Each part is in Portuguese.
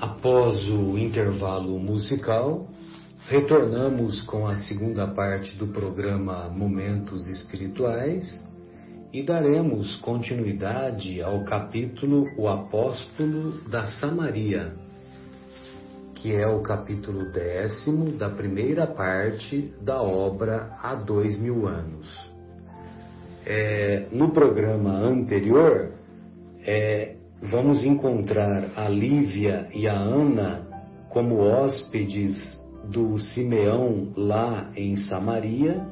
Após o intervalo musical, retornamos com a segunda parte do programa Momentos Espirituais e daremos continuidade ao capítulo O Apóstolo da Samaria, que é o capítulo décimo da primeira parte da obra Há Dois Mil Anos. É, no programa anterior, é, vamos encontrar a Lívia e a Ana como hóspedes do Simeão lá em Samaria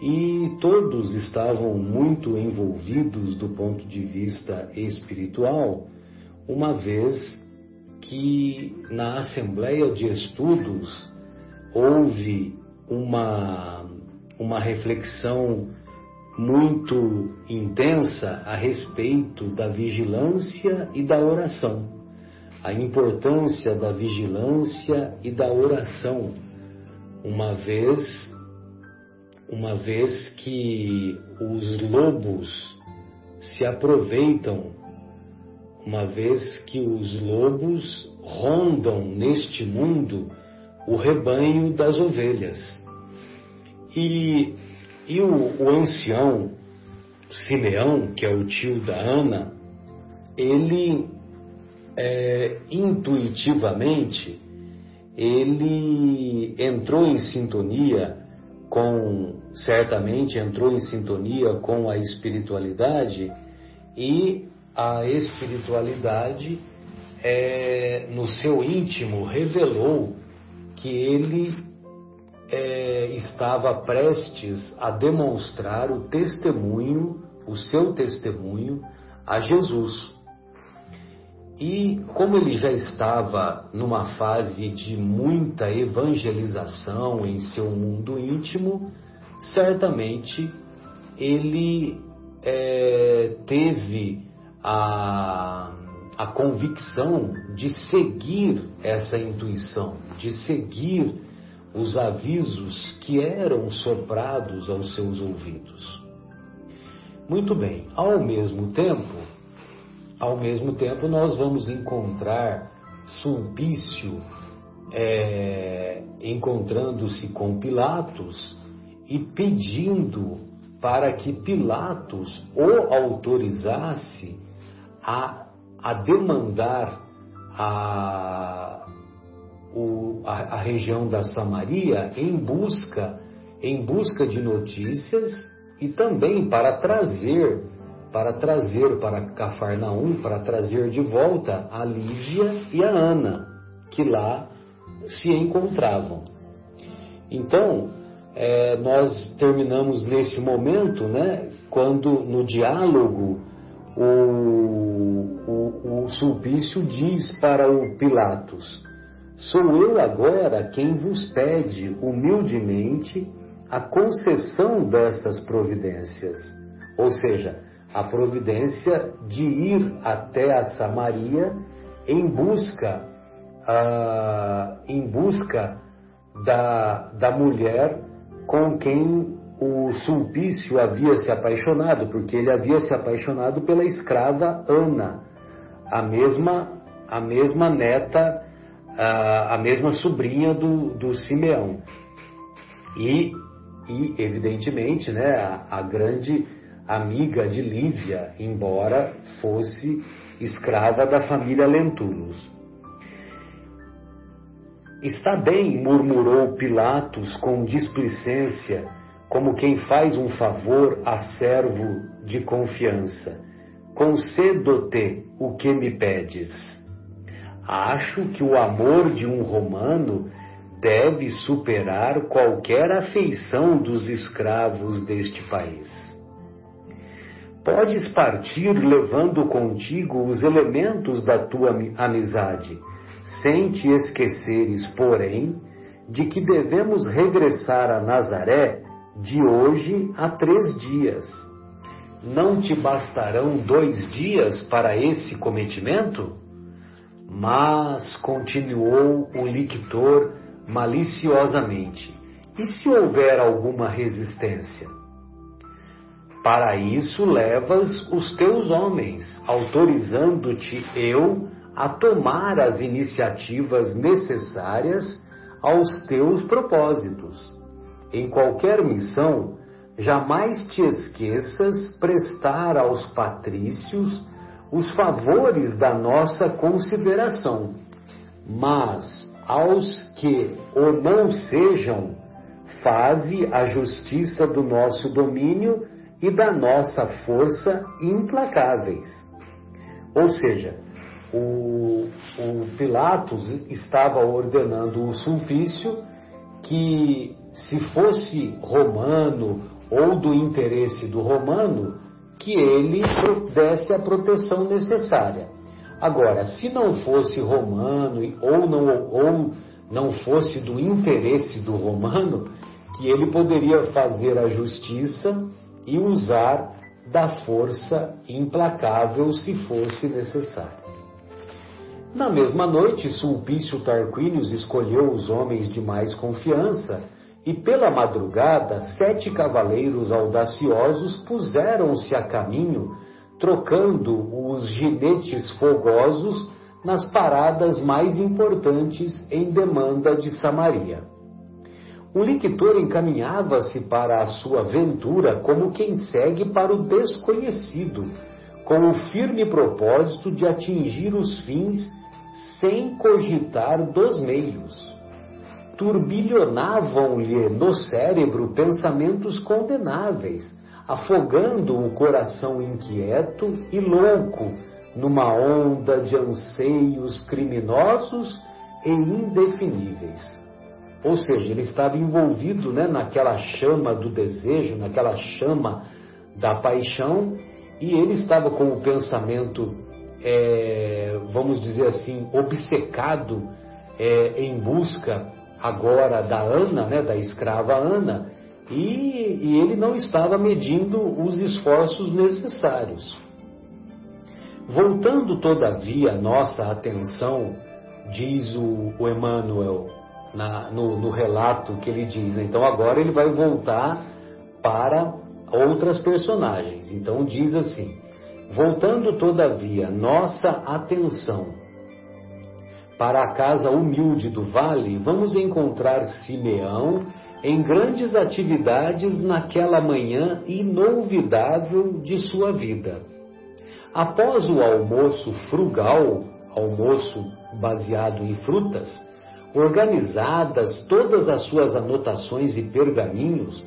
e todos estavam muito envolvidos do ponto de vista espiritual, uma vez que na Assembleia de Estudos houve uma, uma reflexão muito intensa a respeito da vigilância e da oração, a importância da vigilância e da oração, uma vez uma vez que os lobos se aproveitam, uma vez que os lobos rondam neste mundo o rebanho das ovelhas. E e o, o ancião Simeão, que é o tio da Ana, ele é, intuitivamente ele entrou em sintonia com, certamente entrou em sintonia com a espiritualidade e a espiritualidade é, no seu íntimo revelou que ele é, estava prestes a demonstrar o testemunho, o seu testemunho a Jesus. E como ele já estava numa fase de muita evangelização em seu mundo íntimo, certamente ele é, teve a, a convicção de seguir essa intuição, de seguir os avisos que eram soprados aos seus ouvidos. Muito bem, ao mesmo tempo, ao mesmo tempo nós vamos encontrar Sulpício é, encontrando-se com Pilatos e pedindo para que Pilatos o autorizasse a, a demandar a, o, a, a região da Samaria em busca, em busca de notícias e também para trazer, para trazer para Cafarnaum, para trazer de volta a Lígia e a Ana, que lá se encontravam. Então, é, nós terminamos nesse momento, né, quando no diálogo o, o, o Sulpício diz para o Pilatos: Sou eu agora quem vos pede humildemente a concessão dessas providências, ou seja, a providência de ir até a Samaria em busca, uh, em busca da, da mulher com quem o Sulpício havia se apaixonado, porque ele havia se apaixonado pela escrava Ana, a mesma, a mesma neta a, mesma sobrinha do, do Simeão. E, e evidentemente, né, a, a grande amiga de Lívia, embora fosse escrava da família Lentulus. Está bem, murmurou Pilatos com displicência, como quem faz um favor a servo de confiança. Concedo-te o que me pedes. Acho que o amor de um romano deve superar qualquer afeição dos escravos deste país. Podes partir levando contigo os elementos da tua amizade, sem te esqueceres, porém, de que devemos regressar a Nazaré de hoje a três dias. Não te bastarão dois dias para esse cometimento? Mas, continuou o lictor maliciosamente, e se houver alguma resistência? Para isso levas os teus homens, autorizando-te eu a tomar as iniciativas necessárias aos teus propósitos. Em qualquer missão, jamais te esqueças prestar aos patrícios os favores da nossa consideração, mas aos que o não sejam, faze a justiça do nosso domínio e da nossa força implacáveis. Ou seja, o, o Pilatos estava ordenando o sulpício que, se fosse romano ou do interesse do romano, que ele desse a proteção necessária. Agora, se não fosse romano ou não, ou não fosse do interesse do romano, que ele poderia fazer a justiça e usar da força implacável se fosse necessário. Na mesma noite, Sulpício Tarquínios escolheu os homens de mais confiança e pela madrugada sete cavaleiros audaciosos puseram-se a caminho, trocando os ginetes fogosos nas paradas mais importantes em demanda de Samaria. O lictor encaminhava-se para a sua aventura como quem segue para o desconhecido, com o firme propósito de atingir os fins sem cogitar dos meios. Turbilhonavam-lhe no cérebro pensamentos condenáveis, afogando o coração inquieto e louco numa onda de anseios criminosos e indefiníveis. Ou seja, ele estava envolvido né, naquela chama do desejo, naquela chama da paixão, e ele estava com o pensamento, é, vamos dizer assim, obcecado é, em busca agora da Ana, né, da escrava Ana, e, e ele não estava medindo os esforços necessários. Voltando, todavia, nossa atenção, diz o, o Emmanuel na, no, no, relato que ele diz, né? então agora ele vai voltar para outras personagens. Então diz assim: voltando, todavia, nossa atenção para a casa humilde do vale, vamos encontrar Simeão em grandes atividades naquela manhã inolvidável de sua vida. Após o almoço frugal, almoço baseado em frutas, organizadas todas as suas anotações e pergaminhos,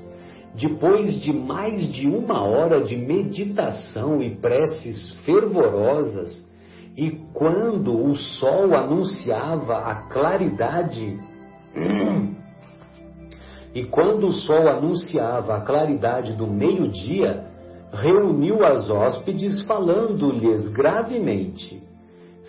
depois de mais de uma hora de meditação e preces fervorosas, e quando o sol anunciava a claridade, e quando o sol anunciava a claridade do meio-dia, reuniu as hóspedes, falando-lhes gravemente: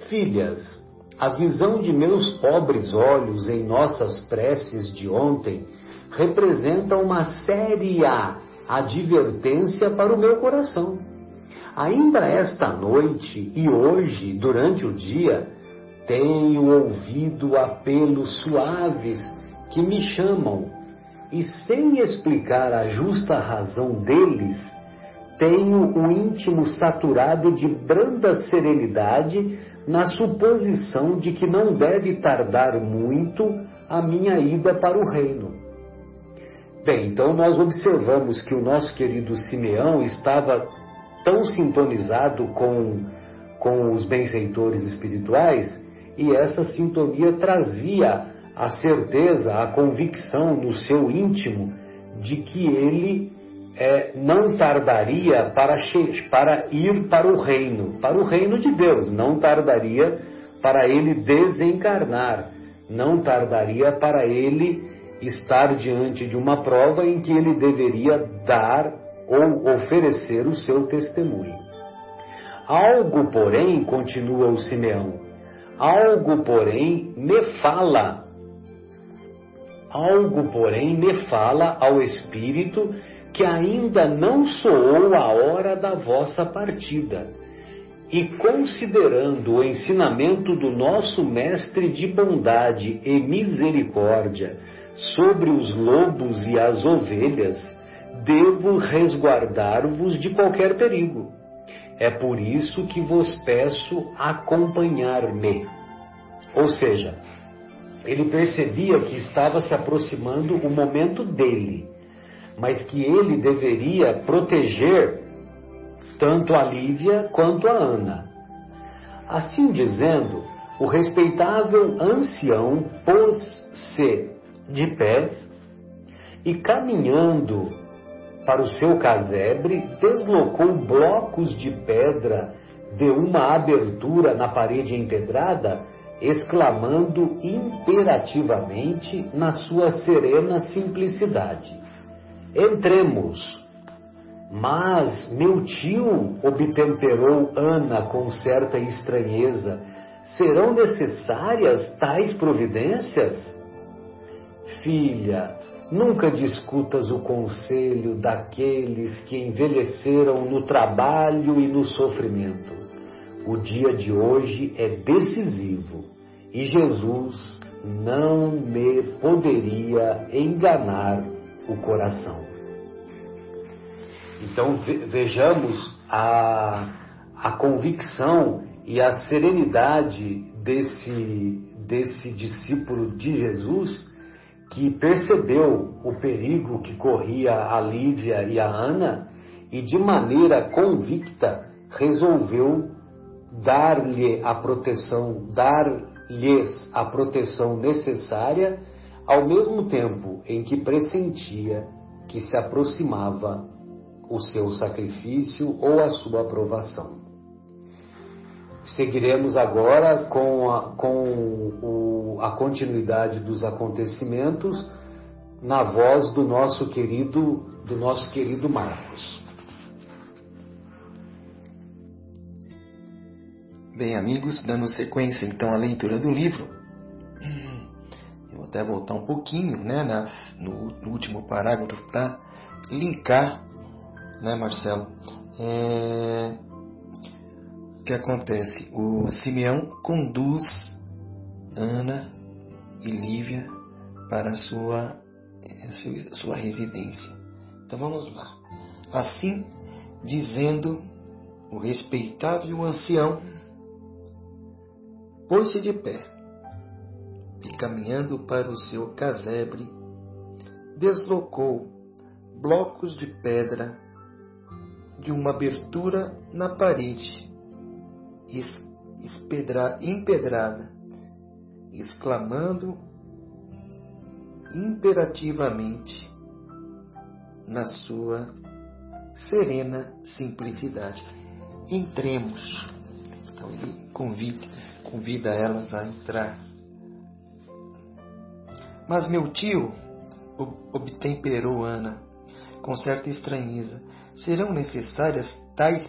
Filhas, a visão de meus pobres olhos em nossas preces de ontem representa uma séria advertência para o meu coração. Ainda esta noite e hoje, durante o dia, tenho ouvido apelos suaves que me chamam, e sem explicar a justa razão deles, tenho o íntimo saturado de branda serenidade na suposição de que não deve tardar muito a minha ida para o reino. Bem, então nós observamos que o nosso querido Simeão estava tão sintonizado com, com os benfeitores espirituais e essa sintonia trazia a certeza, a convicção no seu íntimo de que ele é, não tardaria para, para ir para o reino, para o reino de Deus, não tardaria para ele desencarnar, não tardaria para ele estar diante de uma prova em que ele deveria dar ou oferecer o seu testemunho. Algo, porém, continua o Simeão, algo, porém, me fala, algo, porém, me fala ao Espírito que ainda não soou a hora da vossa partida. E considerando o ensinamento do nosso Mestre de bondade e misericórdia sobre os lobos e as ovelhas, devo resguardar-vos de qualquer perigo. É por isso que vos peço acompanhar-me. Ou seja, ele percebia que estava se aproximando o momento dele, mas que ele deveria proteger tanto a Lívia quanto a Ana. Assim dizendo, o respeitável ancião pôs-se de pé e, caminhando para o seu casebre, deslocou blocos de pedra de uma abertura na parede empedrada exclamando imperativamente na sua serena simplicidade: Entremos. Mas meu tio, obtemperou Ana com certa estranheza, serão necessárias tais providências? Filha, nunca discutas o conselho daqueles que envelheceram no trabalho e no sofrimento. O dia de hoje é decisivo e Jesus não me poderia enganar o coração. Então vejamos a, a convicção e a serenidade desse, desse discípulo de Jesus que percebeu o perigo que corria a Lívia e a Ana e de maneira convicta resolveu dar-lhe a proteção, dar lhes a proteção necessária, ao mesmo tempo em que pressentia que se aproximava o seu sacrifício ou a sua aprovação. Seguiremos agora com a, com o, a continuidade dos acontecimentos na voz do nosso querido do nosso querido Marcos. Bem, amigos, dando sequência então à leitura do livro, eu vou até voltar um pouquinho né, no, no, último parágrafo para linkar, né, Marcelo? É, o que acontece? O Simeão conduz Ana e Lívia para sua, a sua residência. Então vamos lá. Assim, dizendo o respeitável ancião pôs-se de pé e, caminhando para o seu casebre, deslocou blocos de pedra de uma abertura na parede empedrada, exclamando imperativamente na sua serena simplicidade. Entremos. Então ele convida convida elas a entrar. Mas meu tio, obtemperou Ana, com certa estranheza, serão necessárias tais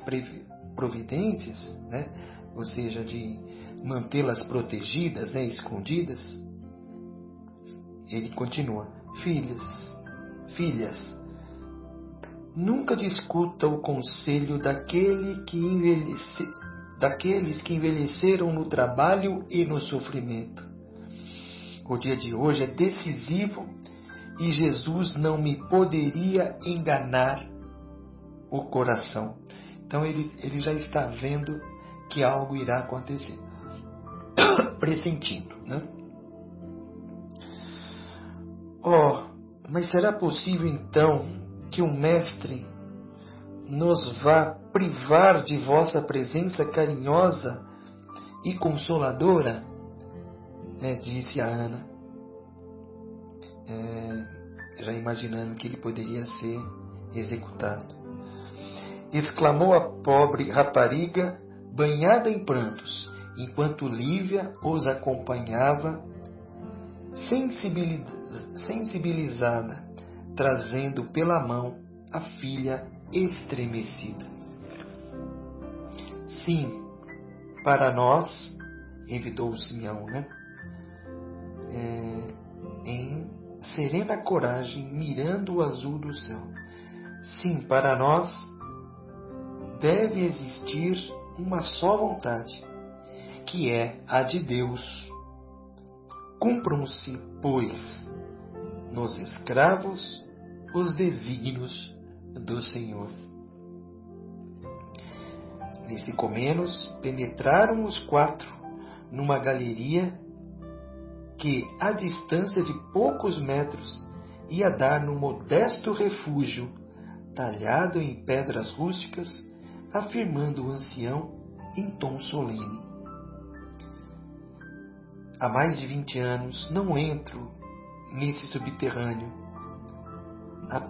providências, né? Ou seja, de mantê-las protegidas, né? escondidas? Ele continua: Filhas, filhas, nunca discuta o conselho daquele que envelhece, daqueles que envelheceram no trabalho e no sofrimento. O dia de hoje é decisivo e Jesus não me poderia enganar o coração. Então ele, ele já está vendo que algo irá acontecer, pressentindo, né? Oh, mas será possível então que o Mestre nos vá privar de vossa presença carinhosa e consoladora? É, disse a Ana, é, já imaginando que ele poderia ser executado. Exclamou a pobre rapariga, banhada em prantos, enquanto Lívia os acompanhava, sensibilizada, trazendo pela mão a filha estremecida. Sim, para nós, evitou Simeão, né? É, em serena coragem, mirando o azul do céu. Sim, para nós deve existir uma só vontade, que é a de Deus. Cumpram-se, pois, nos escravos os desígnios do Senhor. Nesse comenos, penetraram os quatro numa galeria que, à distância de poucos metros, ia dar no modesto refúgio, talhado em pedras rústicas, afirmando o ancião em tom solene. Há mais de vinte anos não entro nesse subterrâneo a,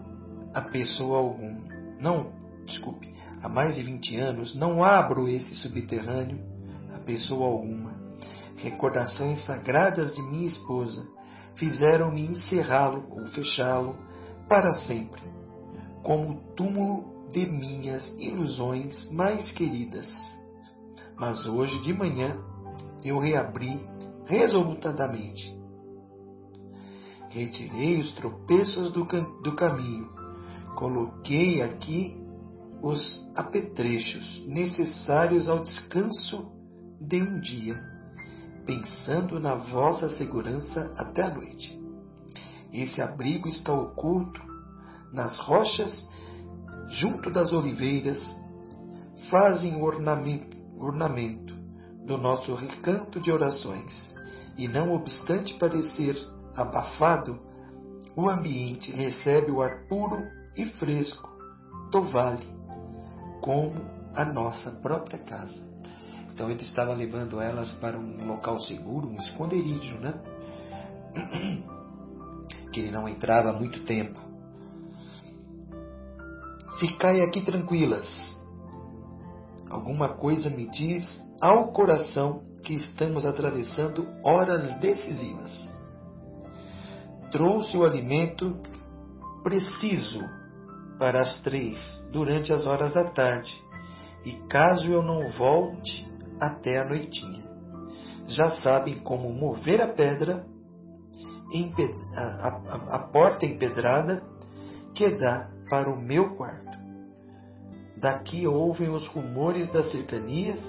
a pessoa algum. Não, desculpe, há mais de vinte anos não abro esse subterrâneo a pessoa alguma. Recordações sagradas de minha esposa fizeram-me encerrá-lo ou fechá-lo para sempre, como túmulo de minhas ilusões mais queridas. Mas hoje de manhã eu reabri resolutamente. Retirei os tropeços do, do caminho, coloquei aqui os apetrechos necessários ao descanso de um dia, pensando na vossa segurança até a noite. Esse abrigo está oculto nas rochas, junto das oliveiras, fazem ornamento, ornamento do nosso recanto de orações, e não obstante parecer abafado, o ambiente recebe o ar puro e fresco do vale, como a nossa própria casa. Então ele estava levando elas para um local seguro, um esconderijo, né? Que ele não entrava há muito tempo. Ficai aqui tranquilas. Alguma coisa me diz ao coração que estamos atravessando horas decisivas. Trouxe o alimento preciso para as três durante as horas da tarde, e caso eu não volte até a noitinha, já sabem como mover a pedra, a, a, a porta empedrada que dá para o meu quarto. Daqui ouvem os rumores das cercanias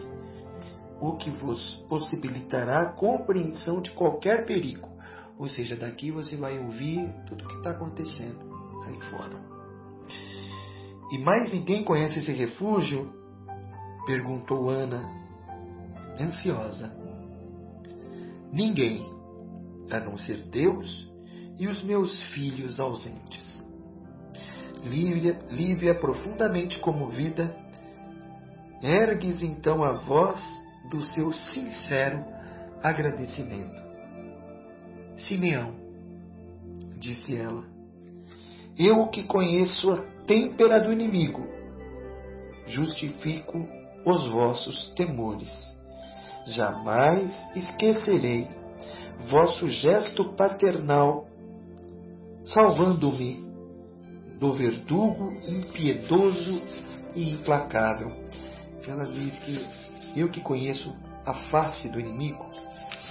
o que vos possibilitará a compreensão de qualquer perigo. Ou seja, daqui você vai ouvir tudo o que está acontecendo aí fora. E mais ninguém conhece esse refúgio? perguntou Ana, ansiosa. Ninguém, a não ser Deus e os meus filhos ausentes. Lívia, Lívia profundamente comovida, ergues então a voz do seu sincero agradecimento. Simeão, disse ela, eu que conheço a têmpera do inimigo, justifico os vossos temores. Jamais esquecerei vosso gesto paternal, salvando-me do verdugo impiedoso e implacável. Ela diz que eu que conheço a face do inimigo,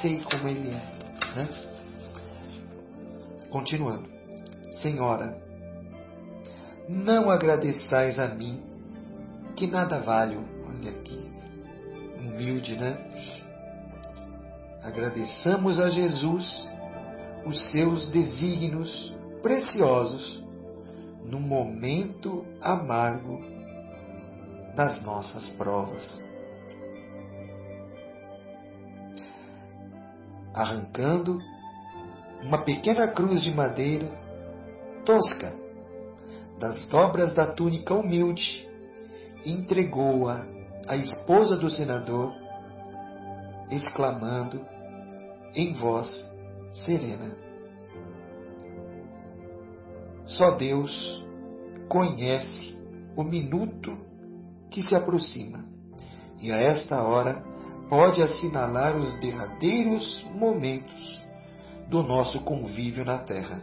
sei como ele é. Né? Continuando. Senhora, não agradeçais a mim, que nada valho. Olha aqui, humilde, né? Agradeçamos a Jesus os seus desígnios preciosos no momento amargo das nossas provas. arrancando uma pequena cruz de madeira tosca das dobras da túnica humilde, entregou-a à esposa do senador, exclamando em voz serena: Só Deus conhece o minuto que se aproxima, e a esta hora pode assinalar os derradeiros momentos do nosso convívio na terra.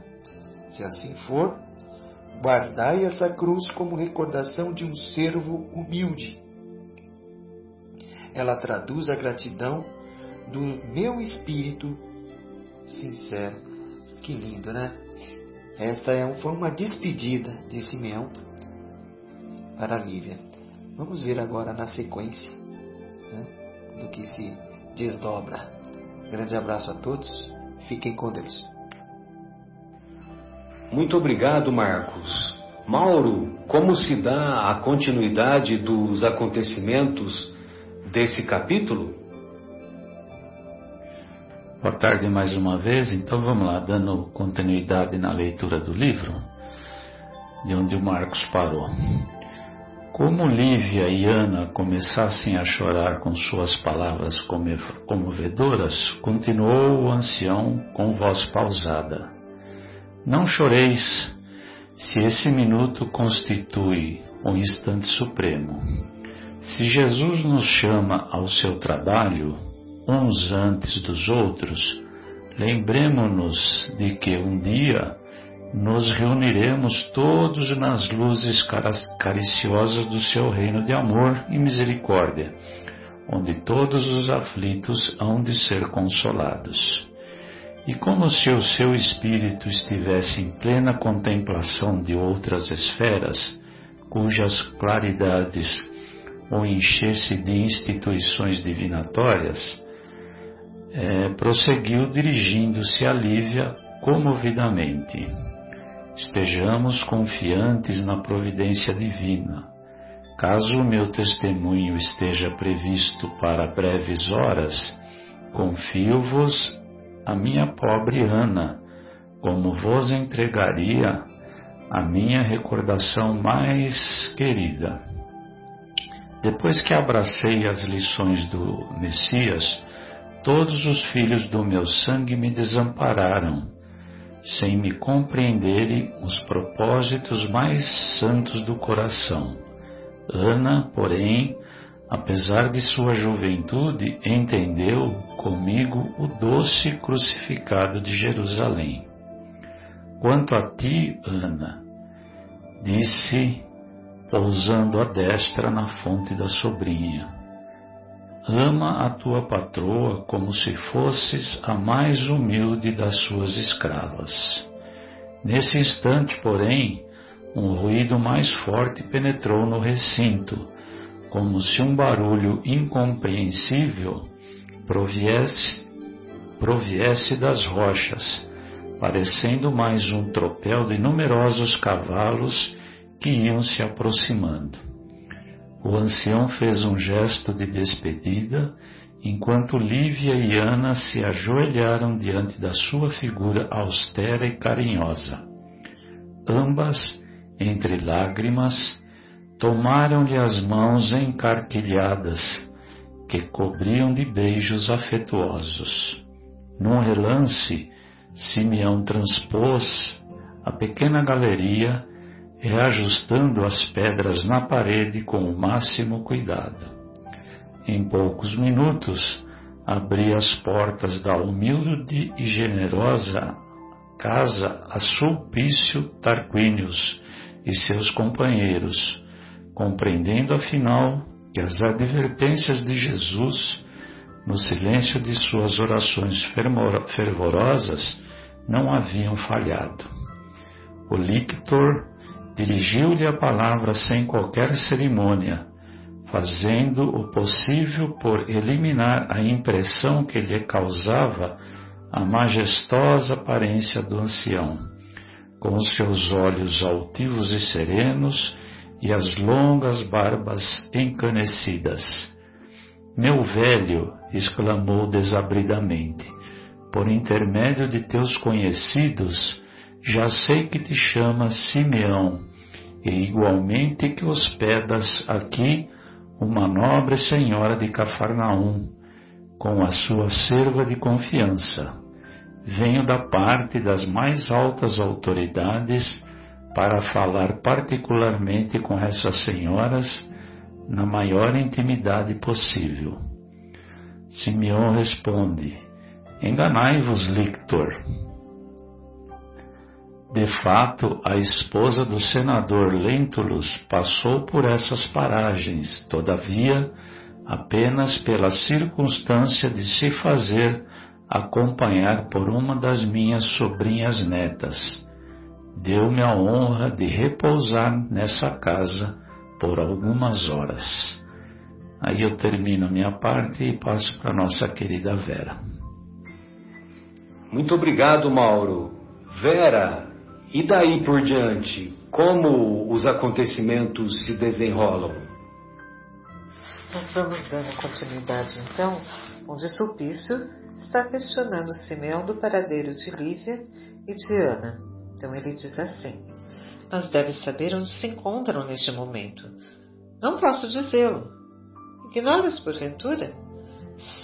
Se assim for, guardai essa cruz como recordação de um servo humilde. Ela traduz a gratidão do meu espírito sincero. Que lindo, né? Esta é foi uma despedida de Simeão para Lívia. Vamos ver agora na sequência. Né? do que se desdobra. Grande abraço a todos, fiquem com Deus. Muito obrigado, Marcos. Mauro, como se dá a continuidade dos acontecimentos desse capítulo? Boa tarde mais uma vez. Então vamos lá, dando continuidade na leitura do livro, de onde o Marcos parou. Como Lívia e Ana começassem a chorar com suas palavras comovedoras, continuou o ancião com voz pausada. Não choreis, se esse minuto constitui um instante supremo. Se Jesus nos chama ao seu trabalho, uns antes dos outros, lembremos-nos de que um dia nos reuniremos todos nas luzes cariciosas do seu reino de amor e misericórdia, onde todos os aflitos hão de ser consolados. E como se o seu espírito estivesse em plena contemplação de outras esferas, cujas claridades o enchesse de instituições divinatórias, é, prosseguiu dirigindo-se a Lívia comovidamente. Estejamos confiantes na providência divina. Caso o meu testemunho esteja previsto para breves horas, confio-vos a minha pobre Ana, como vos entregaria a minha recordação mais querida. Depois que abracei as lições do Messias, todos os filhos do meu sangue me desampararam sem me compreenderem os propósitos mais santos do coração. Ana, porém, apesar de sua juventude, entendeu comigo o doce crucificado de Jerusalém. Quanto a ti, Ana, disse, pousando a destra na fonte da sobrinha, Ama a tua patroa como se fosses a mais humilde das suas escravas. Nesse instante, porém, um ruído mais forte penetrou no recinto, como se um barulho incompreensível proviesse, proviesse das rochas, parecendo mais um tropel de numerosos cavalos que iam se aproximando. O ancião fez um gesto de despedida, enquanto Lívia e Ana se ajoelharam diante da sua figura austera e carinhosa. Ambas, entre lágrimas, tomaram-lhe as mãos encarquilhadas, que cobriam de beijos afetuosos. Num relance, Simeão transpôs a pequena galeria reajustando as pedras na parede com o máximo cuidado. Em poucos minutos, abri as portas da humilde e generosa casa a Sulpício Tarquínios e seus companheiros, compreendendo afinal que as advertências de Jesus, no silêncio de suas orações fervorosas, não haviam falhado. O lictor dirigiu-lhe a palavra sem qualquer cerimônia, fazendo o possível por eliminar a impressão que lhe causava a majestosa aparência do ancião, com os seus olhos altivos e serenos e as longas barbas encanecidas. Meu velho, exclamou desabridamente, por intermédio de teus conhecidos, já sei que te chamas Simeão, e igualmente que hospedas aqui uma nobre senhora de Cafarnaum, com a sua serva de confiança. Venho da parte das mais altas autoridades para falar particularmente com essas senhoras na maior intimidade possível. Simeão responde: Enganai-vos, Lictor de fato, a esposa do senador Lentulus passou por essas paragens, todavia, apenas pela circunstância de se fazer acompanhar por uma das minhas sobrinhas netas. Deu-me a honra de repousar nessa casa por algumas horas. Aí eu termino a minha parte e passo para nossa querida Vera. Muito obrigado, Mauro. Vera, e daí por diante, como os acontecimentos se desenrolam? Nós vamos dando continuidade então, onde Sulpício está questionando Simeão do paradeiro de Lívia e de Ana. Então ele diz assim: Mas deve saber onde se encontram neste momento. Não posso dizê-lo. Ignoras porventura?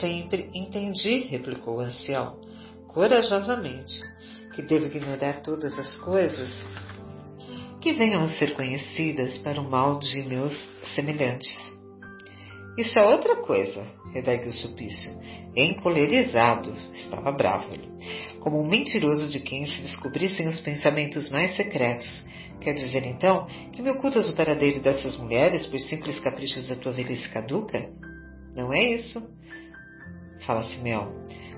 Sempre entendi, replicou o ancião, corajosamente, que devo ignorar todas as coisas que venham a ser conhecidas para o mal de meus semelhantes. Isso é outra coisa, redarguiu Sulpício. Encolerizado, estava bravo ele, como um mentiroso de quem se descobrissem os pensamentos mais secretos. Quer dizer, então, que me ocultas o paradeiro dessas mulheres por simples caprichos da tua velhice caduca? Não é isso. Fala Simeão.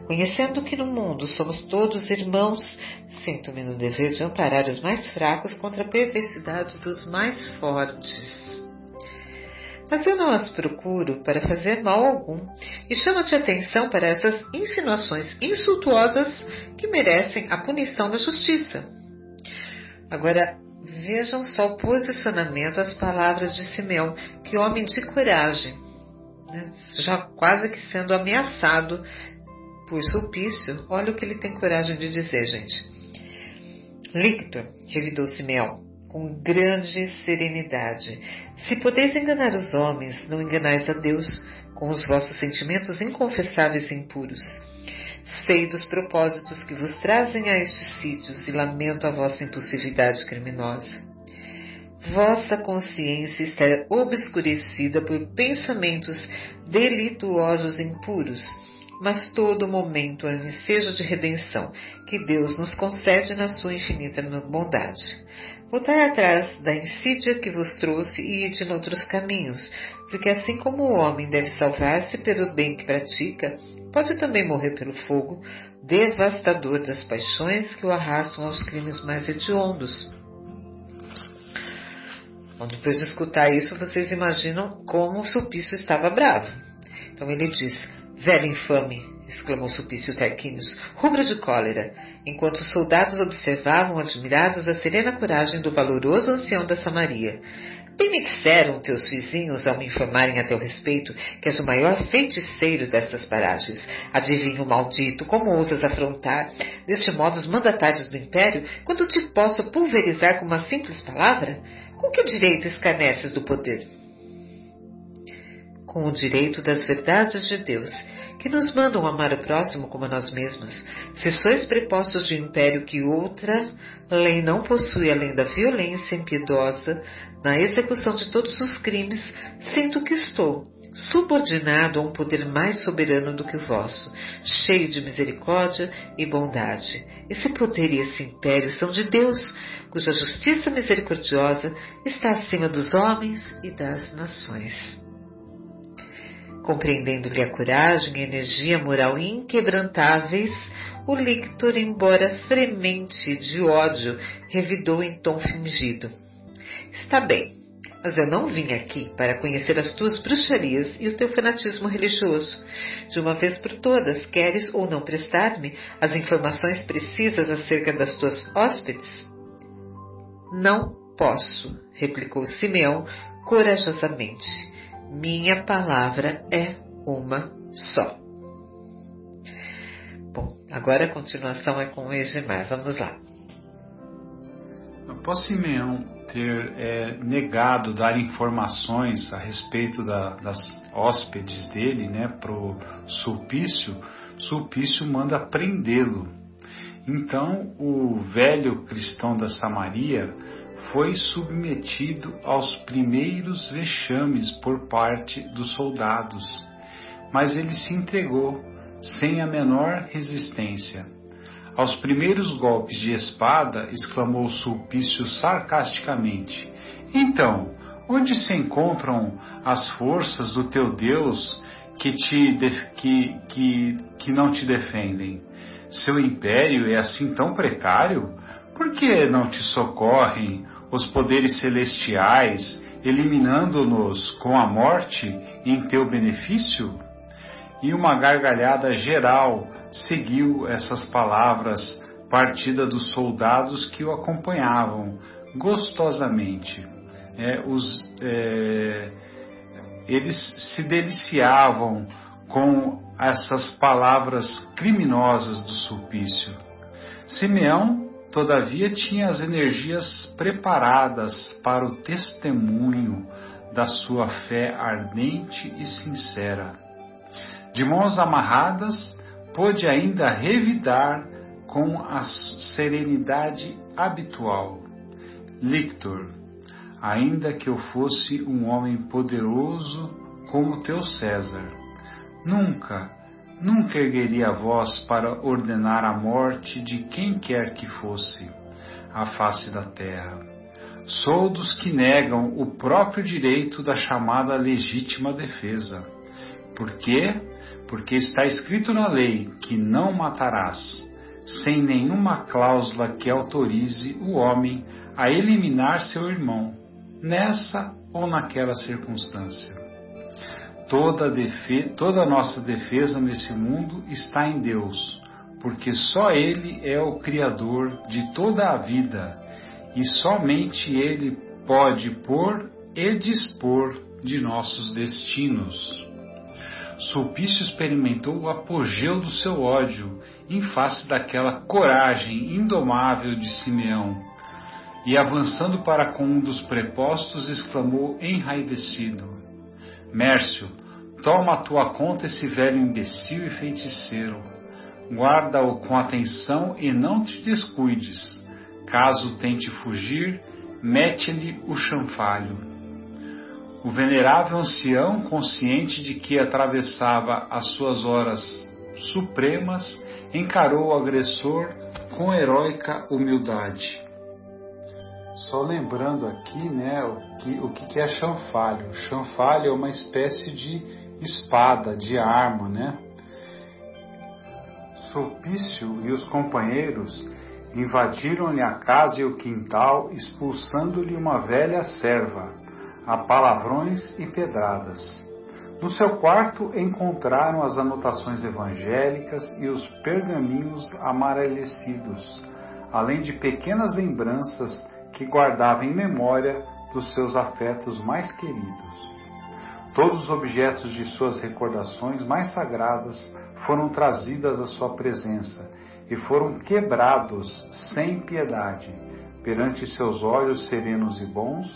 Conhecendo que no mundo somos todos irmãos, sinto-me no dever de amparar os mais fracos contra a perversidade dos mais fortes. Mas eu não as procuro para fazer mal algum e chamo-te atenção para essas insinuações insultuosas que merecem a punição da justiça. Agora, vejam só o posicionamento, as palavras de Simeão, que homem de coragem, né? já quase que sendo ameaçado por Sulpício, olha o que ele tem coragem de dizer, gente. Lictor, revidou Simeão, com grande serenidade, se podeis enganar os homens, não enganais a Deus com os vossos sentimentos inconfessáveis e impuros. Sei dos propósitos que vos trazem a estes sítios e lamento a vossa impulsividade criminosa. Vossa consciência está obscurecida por pensamentos delituosos e impuros mas todo momento é um ensejo de redenção que Deus nos concede na sua infinita bondade. Voltai atrás da insídia que vos trouxe e ide noutros caminhos, porque assim como o homem deve salvar-se pelo bem que pratica, pode também morrer pelo fogo devastador das paixões que o arrastam aos crimes mais hediondos. Bom, depois de escutar isso, vocês imaginam como o Sulpício estava bravo. Então ele diz: Velho infame! exclamou Sulpício Tarquinius, rubro de cólera, enquanto os soldados observavam admirados a serena coragem do valoroso ancião da Samaria. Bem me disseram teus vizinhos ao me informarem a teu respeito que és o maior feiticeiro destas paragens. Adivinho maldito, como ousas afrontar deste modo os mandatários do império, quando te posso pulverizar com uma simples palavra? Com que direito escarneces do poder? Com o direito das verdades de Deus, que nos mandam amar o próximo como a nós mesmos. Se sois prepostos de um império que outra lei não possui além da violência impiedosa na execução de todos os crimes, sinto que estou subordinado a um poder mais soberano do que o vosso, cheio de misericórdia e bondade. Esse poder e esse império são de Deus, cuja justiça misericordiosa está acima dos homens e das nações compreendendo-lhe a coragem e energia moral inquebrantáveis, o lictor, embora fremente de ódio, revidou em tom fingido. Está bem, mas eu não vim aqui para conhecer as tuas bruxarias e o teu fanatismo religioso. De uma vez por todas, queres ou não prestar-me as informações precisas acerca das tuas hóspedes? Não posso, replicou Simeão corajosamente. Minha palavra é uma só. Bom, agora a continuação é com o Egemar. Vamos lá. Após Simeão ter é, negado dar informações a respeito da, das hóspedes dele, né, pro Sulpício, Sulpício manda prendê-lo. Então o velho cristão da Samaria foi submetido aos primeiros vexames por parte dos soldados, mas ele se entregou sem a menor resistência. Aos primeiros golpes de espada, exclamou Sulpício sarcasticamente: Então, onde se encontram as forças do teu Deus que, te que, que, que não te defendem? Seu império é assim tão precário? Por que não te socorrem os poderes celestiais, eliminando-nos com a morte em teu benefício? E uma gargalhada geral seguiu essas palavras, partida dos soldados que o acompanhavam, gostosamente. É, os, é, eles se deliciavam com essas palavras criminosas do Sulpício. Simeão, todavia, tinha as energias preparadas para o testemunho da sua fé ardente e sincera. De mãos amarradas, pôde ainda revidar com a serenidade habitual. Lictor, ainda que eu fosse um homem poderoso como teu César, nunca, nunca ergueria a voz para ordenar a morte de quem quer que fosse a face da terra. Sou dos que negam o próprio direito da chamada legítima defesa. Por quê? Porque está escrito na lei que não matarás, sem nenhuma cláusula que autorize o homem a eliminar seu irmão, nessa ou naquela circunstância. Toda, defe toda a nossa defesa nesse mundo está em Deus, porque só Ele é o Criador de toda a vida e somente Ele pode pôr e dispor de nossos destinos. Sulpício experimentou o apogeu do seu ódio em face daquela coragem indomável de Simeão, e avançando para com um dos prepostos, exclamou enraivecido: Mércio, toma a tua conta esse velho imbecil e feiticeiro. Guarda-o com atenção e não te descuides. Caso tente fugir, mete-lhe o chanfalho. O venerável ancião, consciente de que atravessava as suas horas supremas, encarou o agressor com heróica humildade. Só lembrando aqui, né, o que, o que é chanfalho. Chanfalho é uma espécie de espada, de arma, né? Sulpício e os companheiros invadiram-lhe a casa e o quintal, expulsando-lhe uma velha serva, a palavrões e pedradas. No seu quarto encontraram as anotações evangélicas e os pergaminhos amarelecidos, além de pequenas lembranças que guardava em memória dos seus afetos mais queridos. Todos os objetos de suas recordações mais sagradas foram trazidas à sua presença e foram quebrados sem piedade. Perante seus olhos serenos e bons,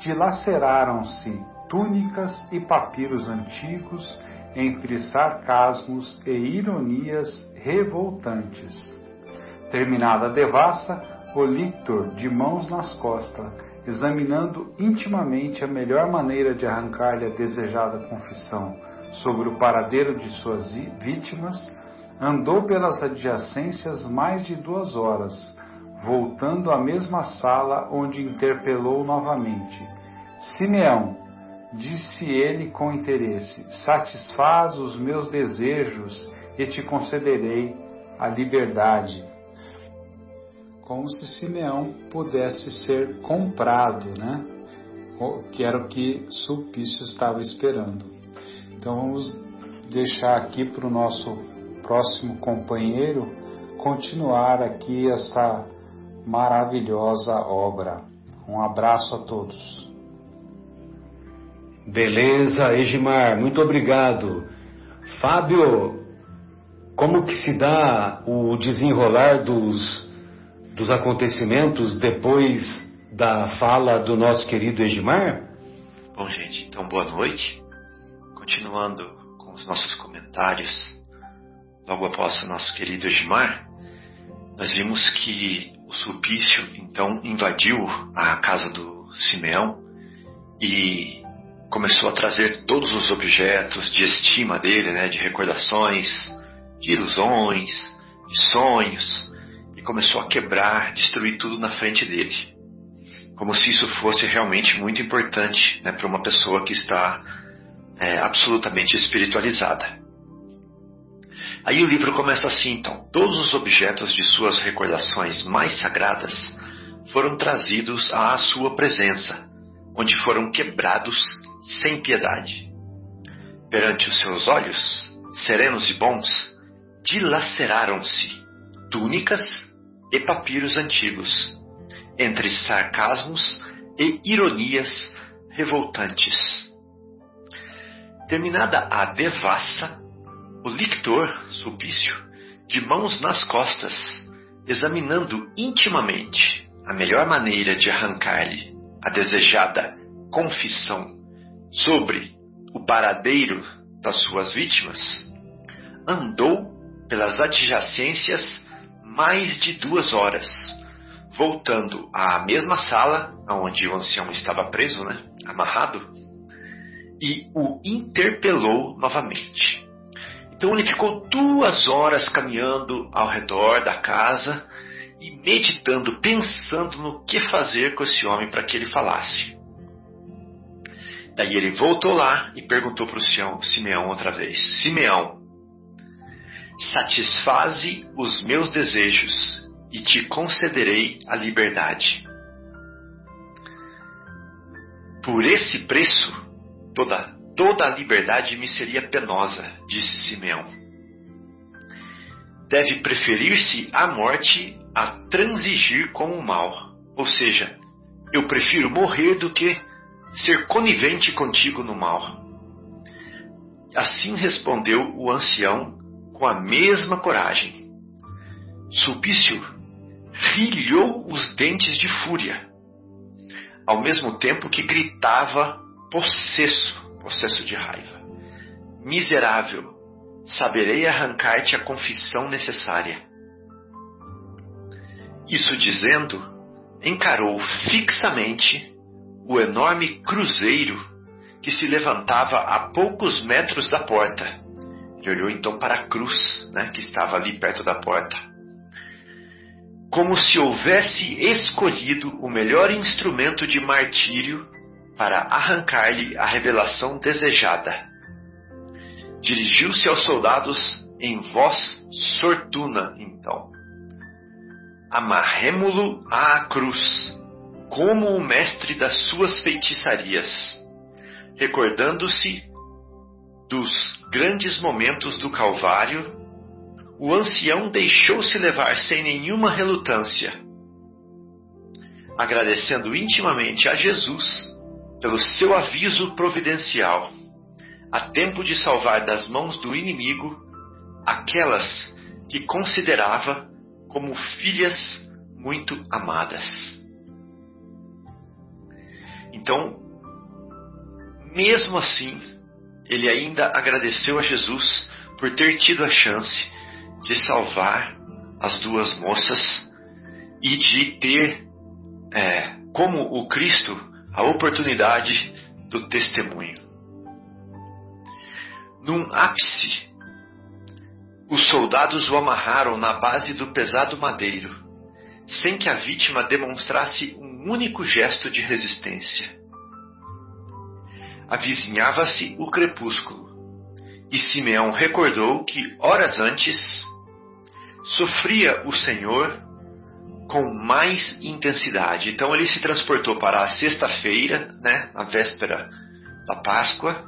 dilaceraram-se túnicas e papiros antigos entre sarcasmos e ironias revoltantes. Terminada a devassa, o lictor de mãos nas costas, examinando intimamente a melhor maneira de arrancar-lhe a desejada confissão sobre o paradeiro de suas vítimas, andou pelas adjacências mais de duas horas, voltando à mesma sala onde interpelou novamente. Simeão, disse ele com interesse, satisfaz os meus desejos e te concederei a liberdade como se Simeão pudesse ser comprado, né? Que era o que Sulpício estava esperando. Então vamos deixar aqui para o nosso próximo companheiro continuar aqui essa maravilhosa obra. Um abraço a todos. Beleza, Egimar, muito obrigado. Fábio, como que se dá o desenrolar dos dos acontecimentos depois da fala do nosso querido Edmar? Bom, gente, então boa noite. Continuando com os nossos comentários, logo após o nosso querido Edmar, nós vimos que o Sulpício então invadiu a casa do Simeão e começou a trazer todos os objetos de estima dele, né, de recordações, de ilusões, de sonhos, começou a quebrar, destruir tudo na frente dele. Como se isso fosse realmente muito importante né, para uma pessoa que está é, absolutamente espiritualizada. Aí o livro começa assim, então: todos os objetos de suas recordações mais sagradas foram trazidos à sua presença, onde foram quebrados sem piedade. Perante os seus olhos, serenos e bons, dilaceraram-se túnicas e papiros antigos, entre sarcasmos e ironias revoltantes. Terminada a devassa, o lictor, Sulpício, de mãos nas costas, examinando intimamente a melhor maneira de arrancar-lhe a desejada confissão sobre o paradeiro das suas vítimas, andou pelas adjacências mais de duas horas, voltando à mesma sala onde o ancião estava preso, né, amarrado, e o interpelou novamente. Então ele ficou duas horas caminhando ao redor da casa e meditando, pensando no que fazer com esse homem para que ele falasse. Daí ele voltou lá e perguntou para o Simeão outra vez: Simeão, satisfaze os meus desejos e te concederei a liberdade. Por esse preço, toda, toda a liberdade me seria penosa, disse Simeão. Deve preferir-se a morte a transigir com o mal. Ou seja, eu prefiro morrer do que ser conivente contigo no mal. Assim respondeu o ancião com a mesma coragem. Sulpício rilhou os dentes de fúria, ao mesmo tempo que gritava possesso, possesso de raiva. Miserável, saberei arrancar-te a confissão necessária. Isso dizendo, encarou fixamente o enorme cruzeiro que se levantava a poucos metros da porta. Ele olhou então para a cruz, né, que estava ali perto da porta. Como se houvesse escolhido o melhor instrumento de martírio para arrancar-lhe a revelação desejada. Dirigiu-se aos soldados em voz sortuna, então. Amarremo-lo à cruz como o mestre das suas feitiçarias, recordando-se dos grandes momentos do Calvário, o ancião deixou-se levar sem nenhuma relutância, agradecendo intimamente a Jesus pelo seu aviso providencial, a tempo de salvar das mãos do inimigo aquelas que considerava como filhas muito amadas. Então, mesmo assim, ele ainda agradeceu a Jesus por ter tido a chance de salvar as duas moças e de ter, é, como o Cristo, a oportunidade do testemunho. Num ápice, os soldados o amarraram na base do pesado madeiro, sem que a vítima demonstrasse um único gesto de resistência. Avizinhava-se o crepúsculo, e Simeão recordou que, horas antes, sofria o Senhor com mais intensidade. Então ele se transportou para a sexta-feira, né, a véspera da Páscoa,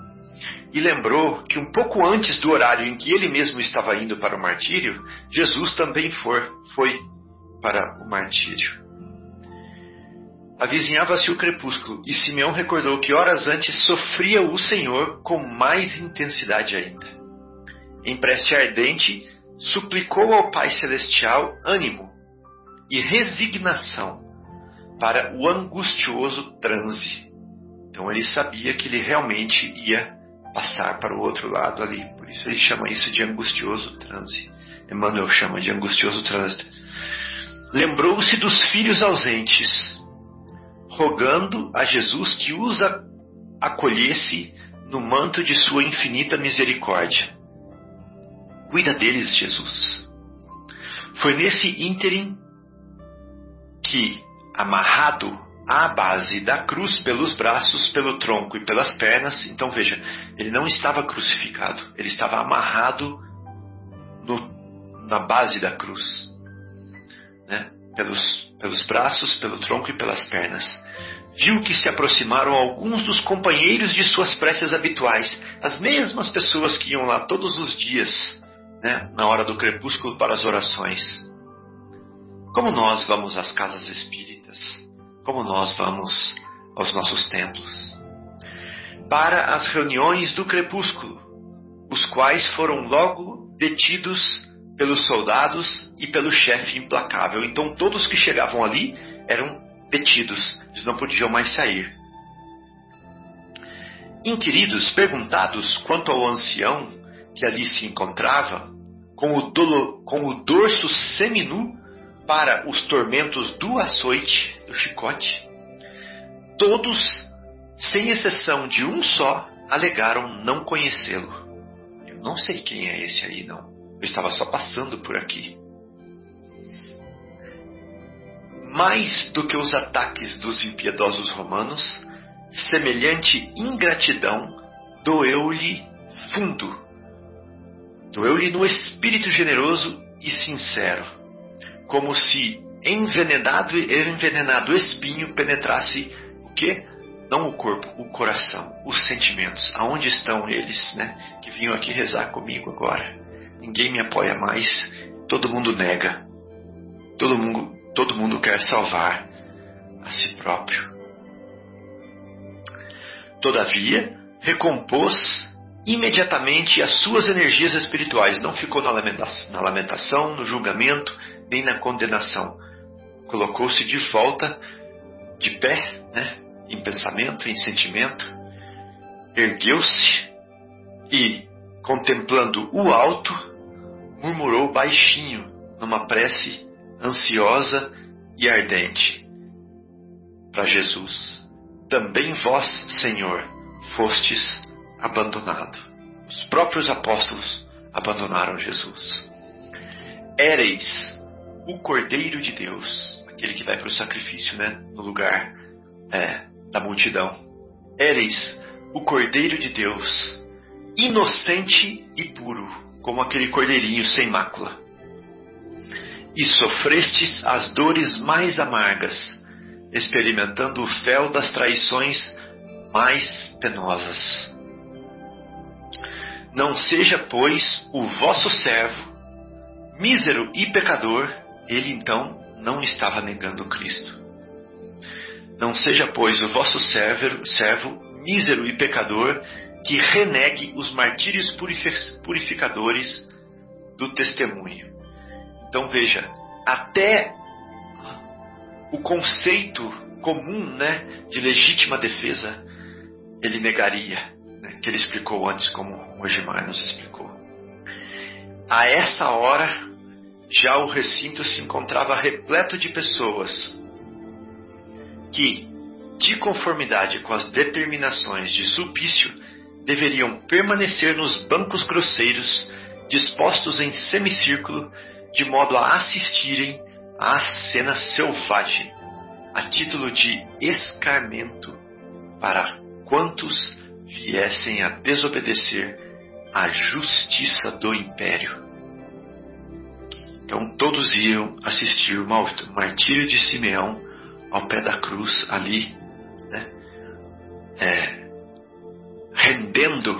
e lembrou que um pouco antes do horário em que ele mesmo estava indo para o martírio, Jesus também for, foi para o martírio. Avizinhava-se o crepúsculo, e Simeão recordou que horas antes sofria o Senhor com mais intensidade ainda. Em prece ardente, suplicou ao Pai Celestial ânimo e resignação para o angustioso transe. Então ele sabia que ele realmente ia passar para o outro lado ali. Por isso ele chama isso de angustioso transe. Emmanuel chama de angustioso transe. Lembrou-se dos filhos ausentes, rogando a Jesus que os acolhesse no manto de sua infinita misericórdia. Cuida deles, Jesus. Foi nesse ínterim que, amarrado à base da cruz pelos braços, pelo tronco e pelas pernas, então veja, ele não estava crucificado, ele estava amarrado no, na base da cruz, né? Pelos, pelos braços, pelo tronco e pelas pernas viu que se aproximaram alguns dos companheiros de suas preces habituais, as mesmas pessoas que iam lá todos os dias, né, na hora do crepúsculo para as orações. Como nós vamos às casas espíritas? como nós vamos aos nossos templos, para as reuniões do crepúsculo, os quais foram logo detidos pelos soldados e pelo chefe implacável. Então todos que chegavam ali eram detidos, eles não podiam mais sair. Inquiridos, perguntados quanto ao ancião que ali se encontrava, com o, dolo, com o dorso seminu para os tormentos do açoite, do chicote, todos, sem exceção de um só, alegaram não conhecê-lo. Eu não sei quem é esse aí, não. Eu estava só passando por aqui. Mais do que os ataques dos impiedosos romanos, semelhante ingratidão doeu-lhe fundo. Doeu-lhe no espírito generoso e sincero, como se envenenado envenenado espinho penetrasse o que? Não o corpo, o coração, os sentimentos. Aonde estão eles, né? Que vinham aqui rezar comigo agora. Ninguém me apoia mais, todo mundo nega. Todo mundo, todo mundo quer salvar a si próprio. Todavia, recompôs imediatamente as suas energias espirituais, não ficou na lamentação, no julgamento, nem na condenação. Colocou-se de volta, de pé, né, em pensamento, em sentimento, ergueu-se e, contemplando o alto, murmurou baixinho, numa prece ansiosa e ardente, para Jesus também vós, Senhor, fostes abandonado. Os próprios apóstolos abandonaram Jesus. Éreis o Cordeiro de Deus, aquele que vai para o sacrifício, né? No lugar é, da multidão. Éreis o Cordeiro de Deus, inocente e puro, como aquele cordeirinho sem mácula. E sofrestes as dores mais amargas, experimentando o fel das traições mais penosas. Não seja, pois, o vosso servo, mísero e pecador, ele então não estava negando Cristo. Não seja, pois, o vosso servo, servo mísero e pecador, que renegue os martírios purificadores do testemunho. Então veja, até o conceito comum né, de legítima defesa ele negaria, né, que ele explicou antes, como o Ogimar nos explicou. A essa hora, já o recinto se encontrava repleto de pessoas que, de conformidade com as determinações de Sulpício, deveriam permanecer nos bancos grosseiros, dispostos em semicírculo, de modo a assistirem à cena selvagem, a título de escarmento para quantos viessem a desobedecer à justiça do império. Então todos iam assistir o martírio de Simeão ao pé da cruz ali, né? é, rendendo,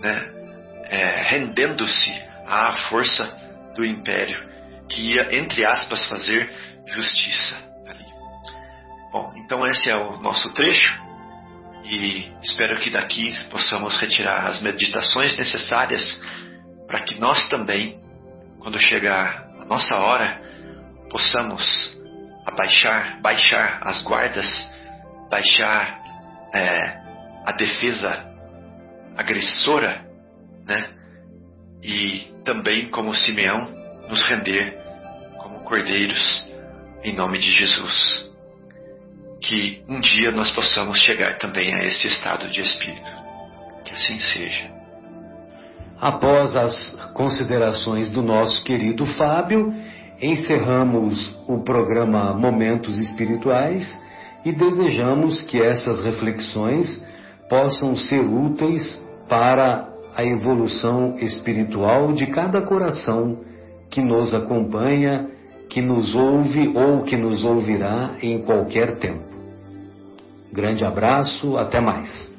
né? é, rendendo-se à força do império que ia, entre aspas, fazer justiça ali. Bom, então esse é o nosso trecho e espero que daqui possamos retirar as meditações necessárias para que nós também, quando chegar a nossa hora, possamos abaixar, baixar as guardas, baixar é, a defesa agressora, né? E também, como Simeão, nos render como cordeiros em nome de Jesus. Que um dia nós possamos chegar também a esse estado de espírito. Que assim seja. Após as considerações do nosso querido Fábio, encerramos o programa Momentos Espirituais e desejamos que essas reflexões possam ser úteis para a evolução espiritual de cada coração que nos acompanha, que nos ouve ou que nos ouvirá em qualquer tempo. Grande abraço, até mais.